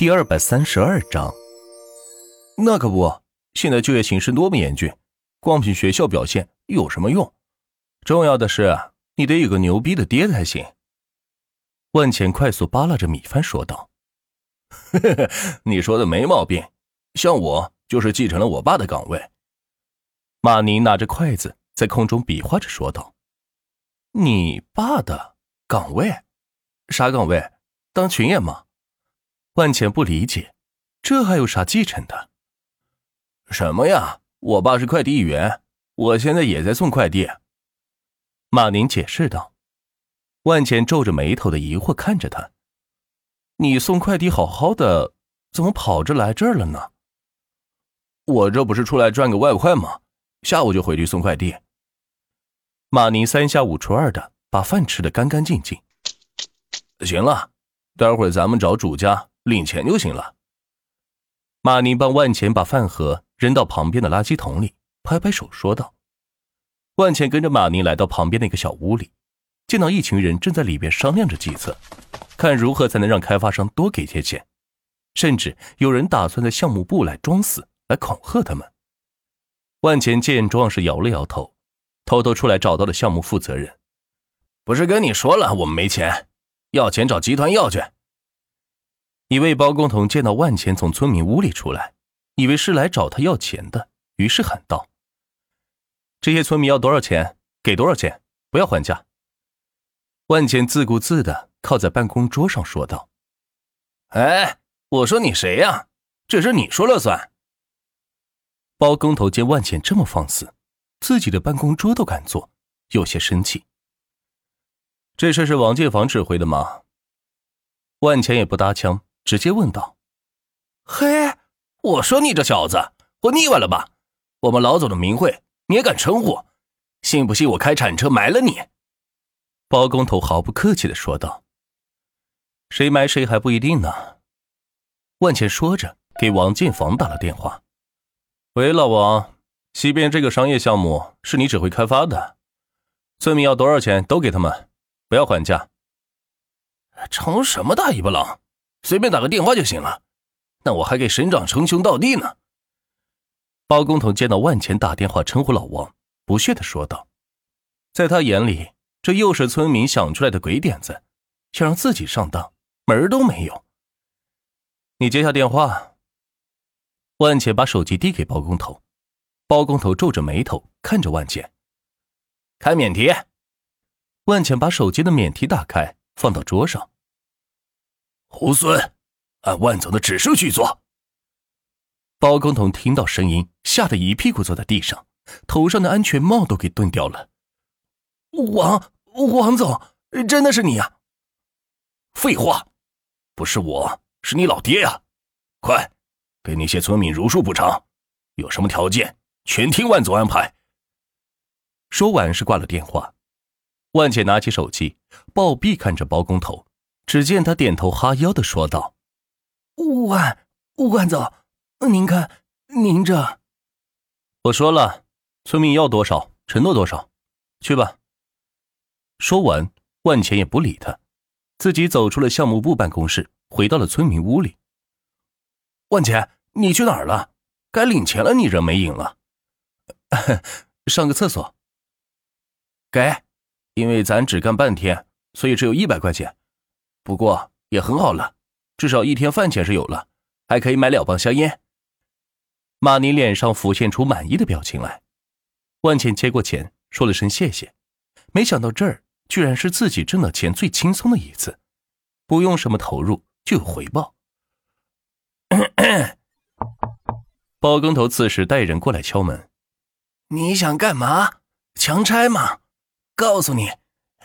第二百三十二章，那可不，现在就业形势多么严峻，光凭学校表现有什么用？重要的是，你得有个牛逼的爹才行。万钱快速扒拉着米饭说道：“ 你说的没毛病，像我就是继承了我爸的岗位。”马宁拿着筷子在空中比划着说道：“你爸的岗位？啥岗位？当群演吗？”万钱不理解，这还有啥继承的？什么呀？我爸是快递员，我现在也在送快递。马宁解释道。万钱皱着眉头的疑惑看着他：“你送快递好好的，怎么跑着来这儿了呢？”我这不是出来赚个外快吗？下午就回去送快递。马宁三下五除二的把饭吃的干干净净。行了，待会儿咱们找主家。领钱就行了。马宁帮万钱把饭盒扔到旁边的垃圾桶里，拍拍手说道：“万钱跟着马宁来到旁边那个小屋里，见到一群人正在里边商量着计策，看如何才能让开发商多给些钱，甚至有人打算在项目部来装死来恐吓他们。”万钱见状是摇了摇头，偷偷出来找到了项目负责人：“不是跟你说了，我们没钱，要钱找集团要去。”一位包工头见到万钱从村民屋里出来，以为是来找他要钱的，于是喊道：“这些村民要多少钱？给多少钱？不要还价。”万钱自顾自的靠在办公桌上说道：“哎，我说你谁呀？这事你说了算。”包工头见万钱这么放肆，自己的办公桌都敢坐，有些生气。这事是王建房指挥的吗？万钱也不搭腔。直接问道：“嘿，我说你这小子，我腻歪了吧？我们老总的名讳你也敢称呼？信不信我开铲车埋了你？”包工头毫不客气的说道：“谁埋谁还不一定呢。”万茜说着，给王建房打了电话：“喂，老王，西边这个商业项目是你指挥开发的，村民要多少钱都给他们，不要还价。”成什么大尾巴狼？随便打个电话就行了，那我还给省长称兄道弟呢。包工头见到万钱打电话称呼老王，不屑的说道：“在他眼里，这又是村民想出来的鬼点子，想让自己上当，门儿都没有。”你接下电话。万钱把手机递给包工头，包工头皱着眉头看着万钱，开免提。万钱把手机的免提打开，放到桌上。胡孙，按万总的指示去做。包工头听到声音，吓得一屁股坐在地上，头上的安全帽都给蹲掉了。王王总，真的是你呀？废话，不是我，是你老爹呀！快，给那些村民如数补偿，有什么条件，全听万总安排。说完是挂了电话。万姐拿起手机，暴毙看着包工头。只见他点头哈腰的说道：“万万总，您看，您这……我说了，村民要多少，承诺多少，去吧。”说完，万钱也不理他，自己走出了项目部办公室，回到了村民屋里。万钱，你去哪儿了？该领钱了，你人没影了。上个厕所。给，因为咱只干半天，所以只有一百块钱。不过也很好了，至少一天饭钱是有了，还可以买两包香烟。马尼脸上浮现出满意的表情来。万茜接过钱，说了声谢谢。没想到这儿居然是自己挣到钱最轻松的一次，不用什么投入就有回报。包工头此时带人过来敲门：“你想干嘛？强拆吗？告诉你，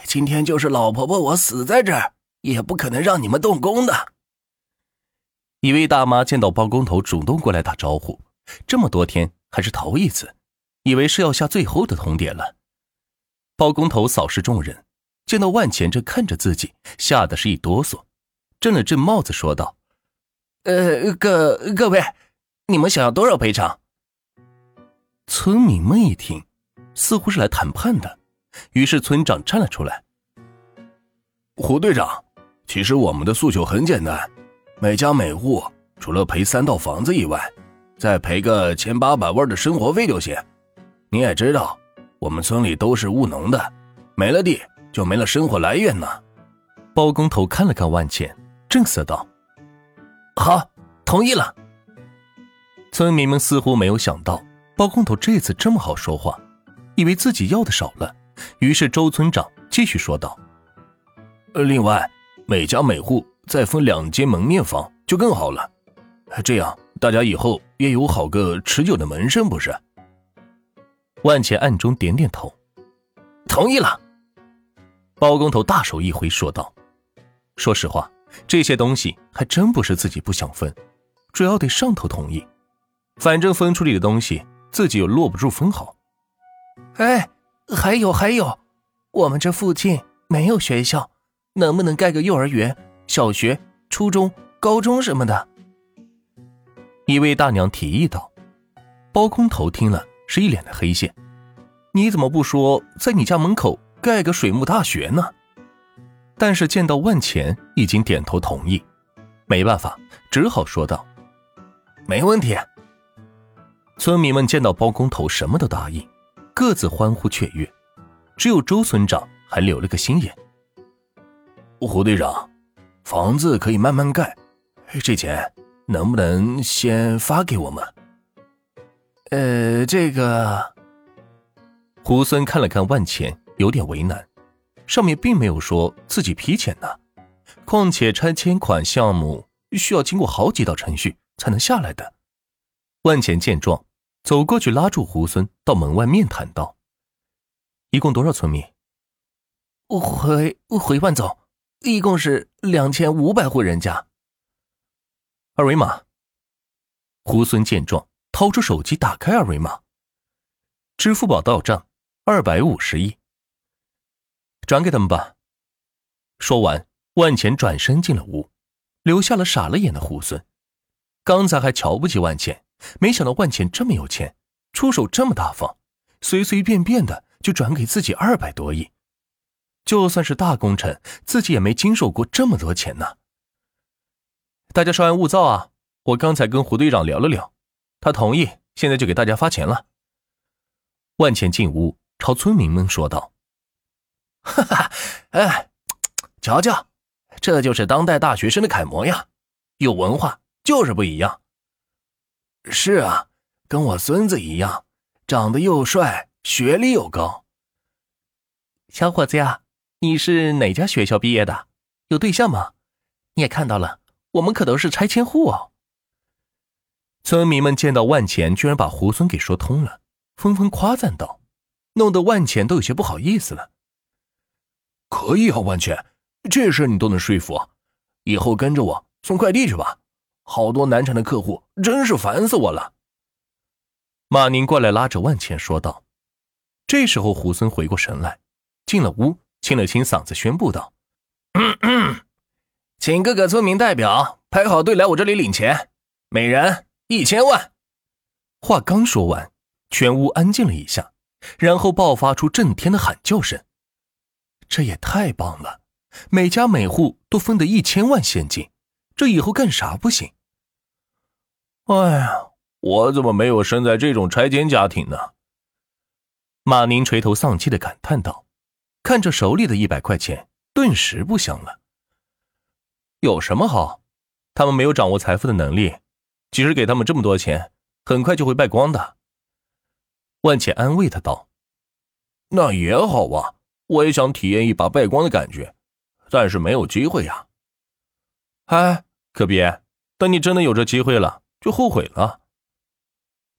今天就是老婆婆我死在这儿。”也不可能让你们动工的。一位大妈见到包工头主动过来打招呼，这么多天还是头一次，以为是要下最后的通牒了。包工头扫视众人，见到万钱正看着自己，吓得是一哆嗦，震了震帽子说道：“呃，各各位，你们想要多少赔偿？”村民们一听，似乎是来谈判的，于是村长站了出来：“胡队长。”其实我们的诉求很简单，每家每户除了赔三套房子以外，再赔个千八百万的生活费就行。你也知道，我们村里都是务农的，没了地就没了生活来源呢。包工头看了看万茜，正色道：“好，同意了。”村民们似乎没有想到包工头这次这么好说话，以为自己要的少了，于是周村长继续说道：“，另外，每家每户再分两间门面房就更好了，这样大家以后也有好个持久的门生，不是？”万茜暗中点点头，同意了。包工头大手一挥说道：“说实话，这些东西还真不是自己不想分，主要得上头同意。反正分出去的东西，自己又落不住分毫。哎，还有还有，我们这附近没有学校，能不能盖个幼儿园、小学、初中、高中什么的？”一位大娘提议道。包工头听了。是一脸的黑线，你怎么不说在你家门口盖个水木大学呢？但是见到万钱已经点头同意，没办法，只好说道：“没问题。”村民们见到包工头什么都答应，各自欢呼雀跃，只有周村长还留了个心眼。胡队长，房子可以慢慢盖，这钱能不能先发给我们？呃，这个胡孙看了看万钱，有点为难。上面并没有说自己批钱呢，况且拆迁款项目需要经过好几道程序才能下来的。万钱见状，走过去拉住胡孙，到门外面谈道：“一共多少村民？”“回回万总，一共是两千五百户人家。”二维码。胡孙见状。掏出手机，打开二维码，支付宝到账二百五十亿，转给他们吧。说完，万钱转身进了屋，留下了傻了眼的胡孙。刚才还瞧不起万钱，没想到万钱这么有钱，出手这么大方，随随便便的就转给自己二百多亿。就算是大功臣，自己也没经受过这么多钱呢。大家稍安勿躁啊！我刚才跟胡队长聊了聊。他同意，现在就给大家发钱了。万钱进屋，朝村民们说道：“哈哈，哎，瞧瞧，这就是当代大学生的楷模呀！有文化就是不一样。是啊，跟我孙子一样，长得又帅，学历又高。小伙子呀，你是哪家学校毕业的？有对象吗？你也看到了，我们可都是拆迁户哦。”村民们见到万钱居然把胡孙给说通了，纷纷夸赞道，弄得万钱都有些不好意思了。可以啊，万钱，这事你都能说服，以后跟着我送快递去吧。好多难缠的客户，真是烦死我了。马宁过来拉着万钱说道。这时候胡孙回过神来，进了屋，清了清嗓子，宣布道：“请各个村民代表排好队来我这里领钱，每人。”一千万！话刚说完，全屋安静了一下，然后爆发出震天的喊叫声。这也太棒了！每家每户都分得一千万现金，这以后干啥不行？哎呀，我怎么没有生在这种拆迁家庭呢？马宁垂头丧气的感叹道，看着手里的一百块钱，顿时不香了。有什么好？他们没有掌握财富的能力。即使给他们这么多钱，很快就会败光的。万茜安慰他道：“那也好啊，我也想体验一把败光的感觉，但是没有机会呀。”哎，可别，等你真的有这机会了，就后悔了。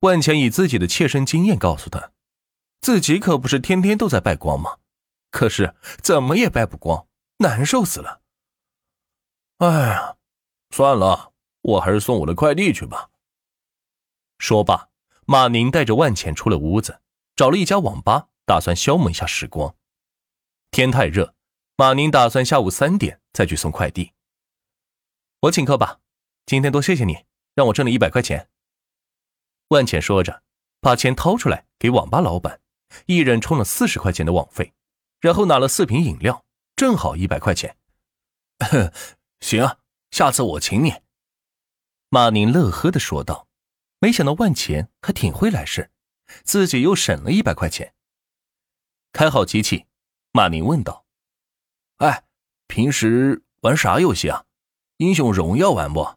万茜以自己的切身经验告诉他，自己可不是天天都在败光吗？可是怎么也掰不光，难受死了。哎呀，算了。我还是送我的快递去吧。说罢，马宁带着万钱出了屋子，找了一家网吧，打算消磨一下时光。天太热，马宁打算下午三点再去送快递。我请客吧，今天多谢谢你，让我挣了一百块钱。万钱说着，把钱掏出来给网吧老板，一人充了四十块钱的网费，然后拿了四瓶饮料，正好一百块钱。行啊，下次我请你。马宁乐呵的说道：“没想到万钱还挺会来事，自己又省了一百块钱。”开好机器，马宁问道：“哎，平时玩啥游戏啊？英雄荣耀玩不？”